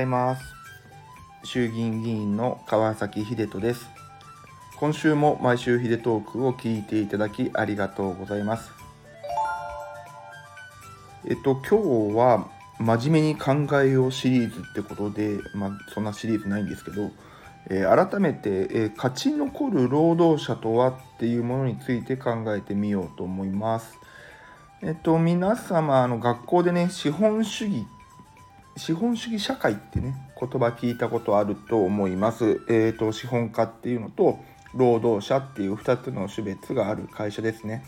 ざいます。衆議院議員の川崎秀人です。今週も毎週秀トークを聞いていただきありがとうございます。えっと今日は真面目に考えようシリーズってことでまあそんなシリーズないんですけどえー、改めて、えー、勝ち残る労働者とはっていうものについて考えてみようと思います。えっと、皆様あの学校でね資本主義資本主義社会ってね言葉聞いたことあると思います。えっと資本家っていうのと労働者っていう2つの種別がある会社ですね。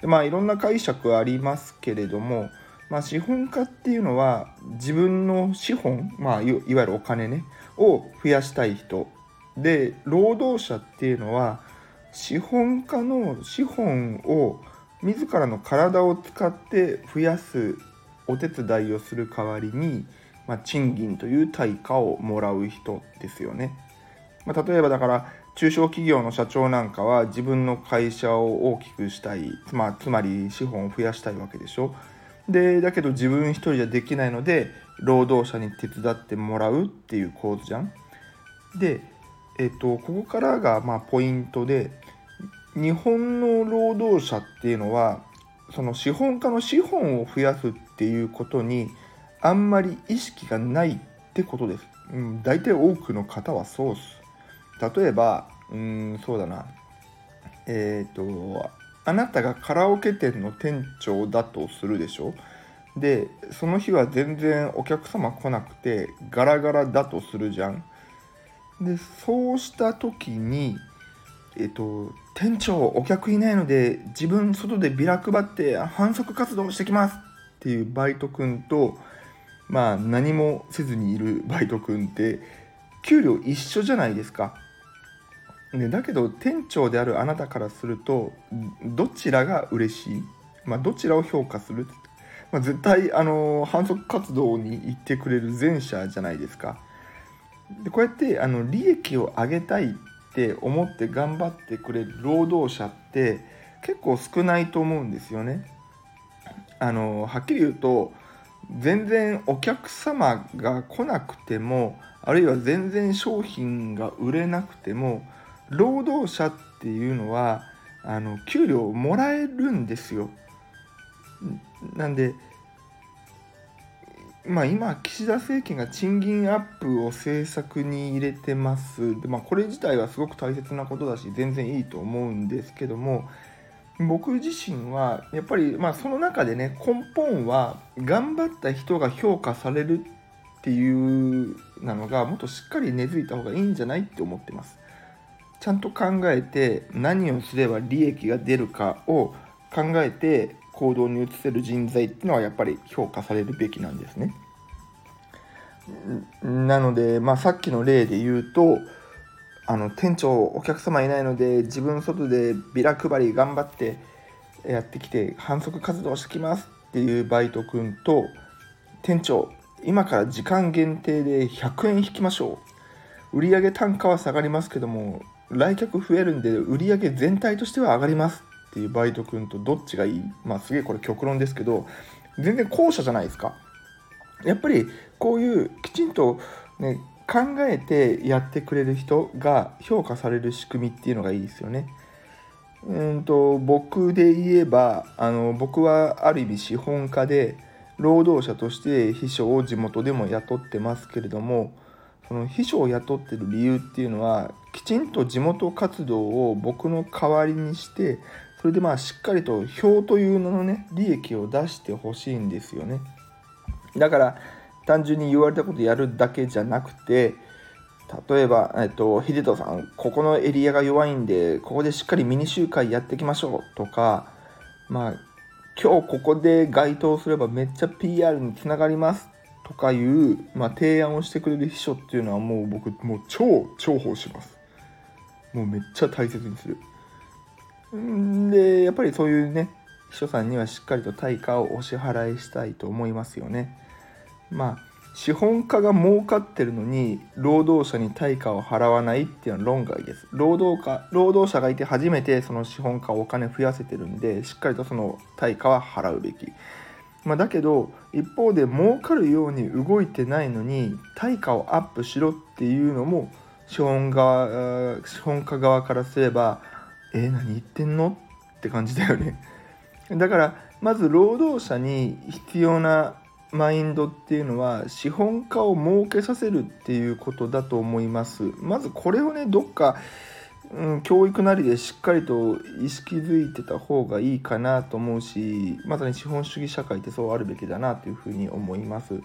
でまあいろんな解釈ありますけれども、まあ、資本家っていうのは自分の資本、まあ、いわゆるお金ねを増やしたい人で労働者っていうのは資本家の資本を自らの体を使って増やすお手伝いをする代わりに、まあ、賃金という対価をもらう人ですよね。まあ、例えばだから中小企業の社長なんかは自分の会社を大きくしたい、ま、つまり資本を増やしたいわけでしょ。でだけど自分一人じゃできないので労働者に手伝ってもらうっていう構図じゃん。で、えっと、ここからがまポイントで日本の労働者っていうのはその資本家の資本を増やすっていうことにあんまり意識がないってことです。うん、大体多くの方はそうっす。例えば、うん、そうだな。えっ、ー、と、あなたがカラオケ店の店長だとするでしょ？で、その日は全然お客様来なくてガラガラだとするじゃん。で、そうした時に、えっと、店長お客いないので自分外でビラ配って反則活動してきますっていうバイト君とまあ何もせずにいるバイト君って給料一緒じゃないですか。ね、だけど店長であるあなたからするとどちらが嬉しい、まあ、どちらを評価する、まあ、絶対あの反則活動に行ってくれる前者じゃないですか。でこうやってあの利益を上げたいって思って頑張ってくれる労働者って結構少ないと思うんですよね。あのはっきり言うと全然お客様が来なくてもあるいは全然商品が売れなくても労働者っていうのはあの給料をもらえるんですよ。なんでまあ、今、岸田政権が賃金アップを政策に入れてます。でまあ、これ自体はすごく大切なことだし、全然いいと思うんですけども、僕自身はやっぱり、まあ、その中でね、根本は頑張った人が評価されるっていうなのが、もっとしっかり根付いた方がいいんじゃないって思ってます。ちゃんと考えて、何をすれば利益が出るかを考えて、行動に移せる人材っていうのはやっぱり評価されるべきなんですね。なので、まあ、さっきの例で言うとあの店長お客様いないので自分外でビラ配り頑張ってやってきて反則活動してきますっていうバイト君と店長今から時間限定で100円引きましょう。売上単価は下がりますけども来客増えるんで売上全体としては上がりますっていうバイト君とどっちがいい？まあすげえこれ極論ですけど全然後者じゃないですか。やっぱりこういうきちんと、ね、考えてやってくれる人が評価される仕組みっていうのがいいですよね。うんと僕で言えばあの僕はある意味資本家で労働者として秘書を地元でも雇ってますけれどもその秘書を雇ってる理由っていうのはきちんと地元活動を僕の代わりにしてそれでまあしっかりと票という名のね利益を出してほしいんですよねだから単純に言われたことやるだけじゃなくて例えば、えっと、秀人さん、ここのエリアが弱いんで、ここでしっかりミニ集会やっていきましょうとか、まあ、今日ここで該当すればめっちゃ PR につながりますとかいう、まあ、提案をしてくれる秘書っていうのはもう僕、もう超重宝します。もうめっちゃ大切にする。んで、やっぱりそういうね、秘書さんにはしっかりと対価をお支払いしたいと思いますよね。まあ資本家が儲かってるのに労働者に対価を払わないっていうのは論外です。労働家労働者がいて初めてその資本家お金増やせてるんでしっかりとその対価は払うべき。まあ、だけど一方で儲かるように動いてないのに対価をアップしろっていうのも資本側資本家側からすればえー、何言ってんの？って感じだよねだからまず労働者に必要なマインドっていうのは資本家を儲けさせるっていうことだと思います。まずこれをねどっかうん、教育なりでしっかりと意識づいてた方がいいかなと思うしまさに資本主義社会ってそうあるべきだなというふうに思います。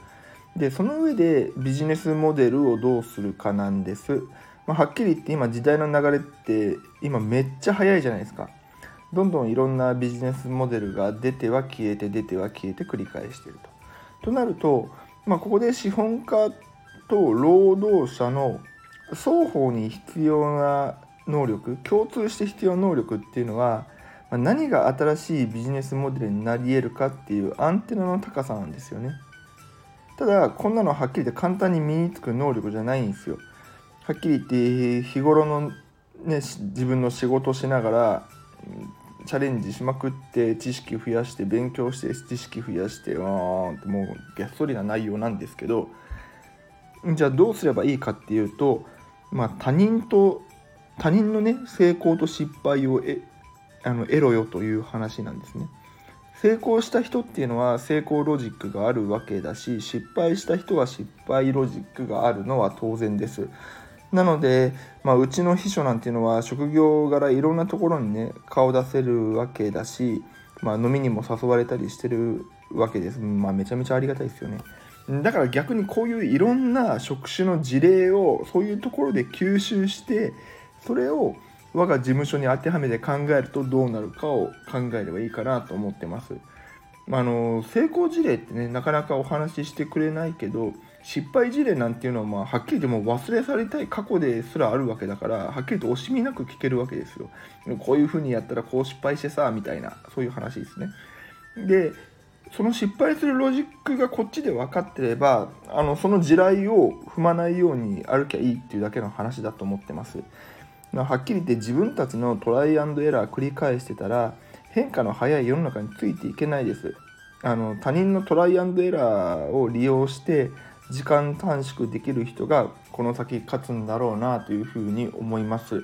でその上でビジネスモデルをどうするかなんです、まあ、はっきり言って今時代の流れって今めっちゃ早いじゃないですか。どんどんいろんなビジネスモデルが出ては消えて出ては消えて繰り返してると。となると、まあ、ここで資本家と労働者の双方に必要な能力共通して必要な能力っていうのは何が新しいビジネスモデルになり得るかっていうアンテナの高さなんですよね。ただこんなのはっきり言って簡単に身につく能力じゃないんですよ。はっきり言って日頃のね自分の仕事しながらチャレンジしまくって知識増やして勉強して知識増やしてもうげっそりな内容なんですけどじゃあどうすればいいかっていうと、まあ、他人と他人のね成功と失敗をえあの得ろよという話なんですね。成功した人っていうのは成功ロジックがあるわけだし失敗した人は失敗ロジックがあるのは当然です。なので、まあ、うちの秘書なんていうのは職業柄いろんなところにね顔出せるわけだし、まあ、飲みにも誘われたりしてるわけです。まあ、めちゃめちゃありがたいですよね。だから逆にこういういろんな職種の事例をそういうところで吸収してそれを我が事務所に当てはめて考えるとどうなるかを考えればいいかなと思ってます。まあの成功事例ってねなかなかお話ししてくれないけど失敗事例なんていうのは、まあ、はっきりとも忘れ去りたい過去ですらあるわけだからはっきりと惜しみなく聞けるわけですよ。こういうふうにやったらこう失敗してさみたいなそういう話ですね。でその失敗するロジックがこっちで分かってればあのその地雷を踏まないように歩きゃいいっていうだけの話だと思ってます。はっきり言って自分たちのトライアンドエラー繰り返してたら変化の早い世の中についていけないですあの他人のトライアンドエラーを利用して時間短縮できる人がこの先勝つんだろうなというふうに思います。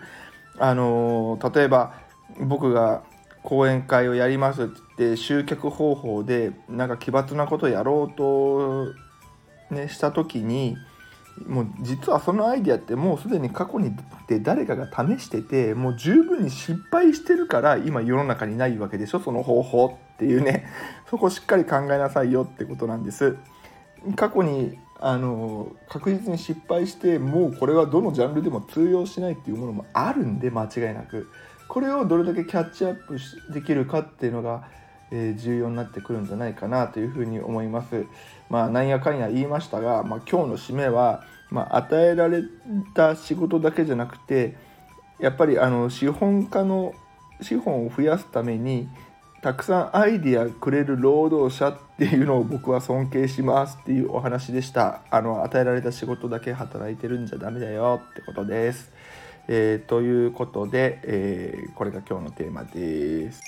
あの例えば僕が講演会をやりますって言って集客方法でなんか奇抜なことやろうと、ね、した時にもう実はそのアイデアってもうすでに過去にで誰かが試しててもう十分に失敗してるから今世の中にないわけでしょその方法っていうね。そこしっかり考えなさいよってことなんです。過去にあの確実に失敗してもうこれはどのジャンルでも通用しないっていうものもあるんで間違いなくこれをどれだけキャッチアップできるかっていうのがえ重要になってくるんじゃないかなというふうに思います。まあ、なんやかんや言いましたが、まあ、今日の締めは、まあ、与えられた仕事だけじゃなくてやっぱりあの資本家の資本を増やすためにたくさんアイディアくれる労働者っていうのを僕は尊敬しますっていうお話でした。あの与えられた仕事だけ働いてるんじゃダメだよってことです、えー、ということで、えー、これが今日のテーマです。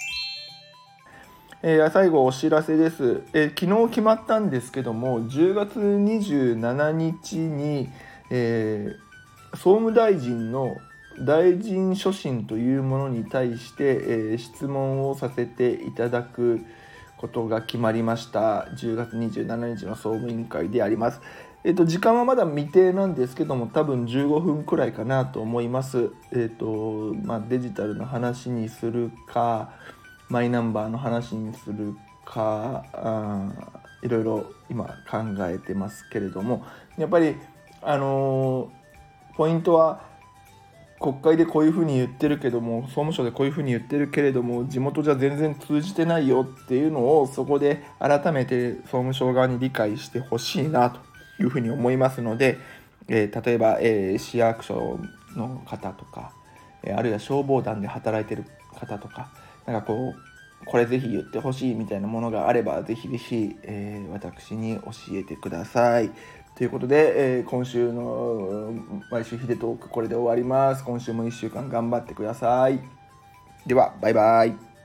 えー、最後お知らせです、えー、昨日決まったんですけども10月27日に、えー、総務大臣の大臣初審というものに対して、えー、質問をさせていただくことが決まりました10月27日の総務委員会であります。えっ、と、時間はまだ未定なんですけども多分15分くらいかなと思います。えっ、とまあ、デジタルの話にするかマイナンバーの話にするかあいろいろ今考えてますけれどもやっぱりあの、ポイントは国会でこういうふうに言ってるけども総務省でこういうふうに言ってるけれども地元じゃ全然通じてないよっていうのをそこで改めて総務省側に理解してほしいなというふうに思いますので、えー、例えば、えー、市役所の方とか、えあるいは消防団で働いてる方とかなんかこうこれぜひ言ってほしいみたいなものがあればぜひぜひ、えー、私に教えてください。ということで、えー、今週の毎週ヒデトークこれで終わります。今週も1週間頑張ってください。では、バイバイ。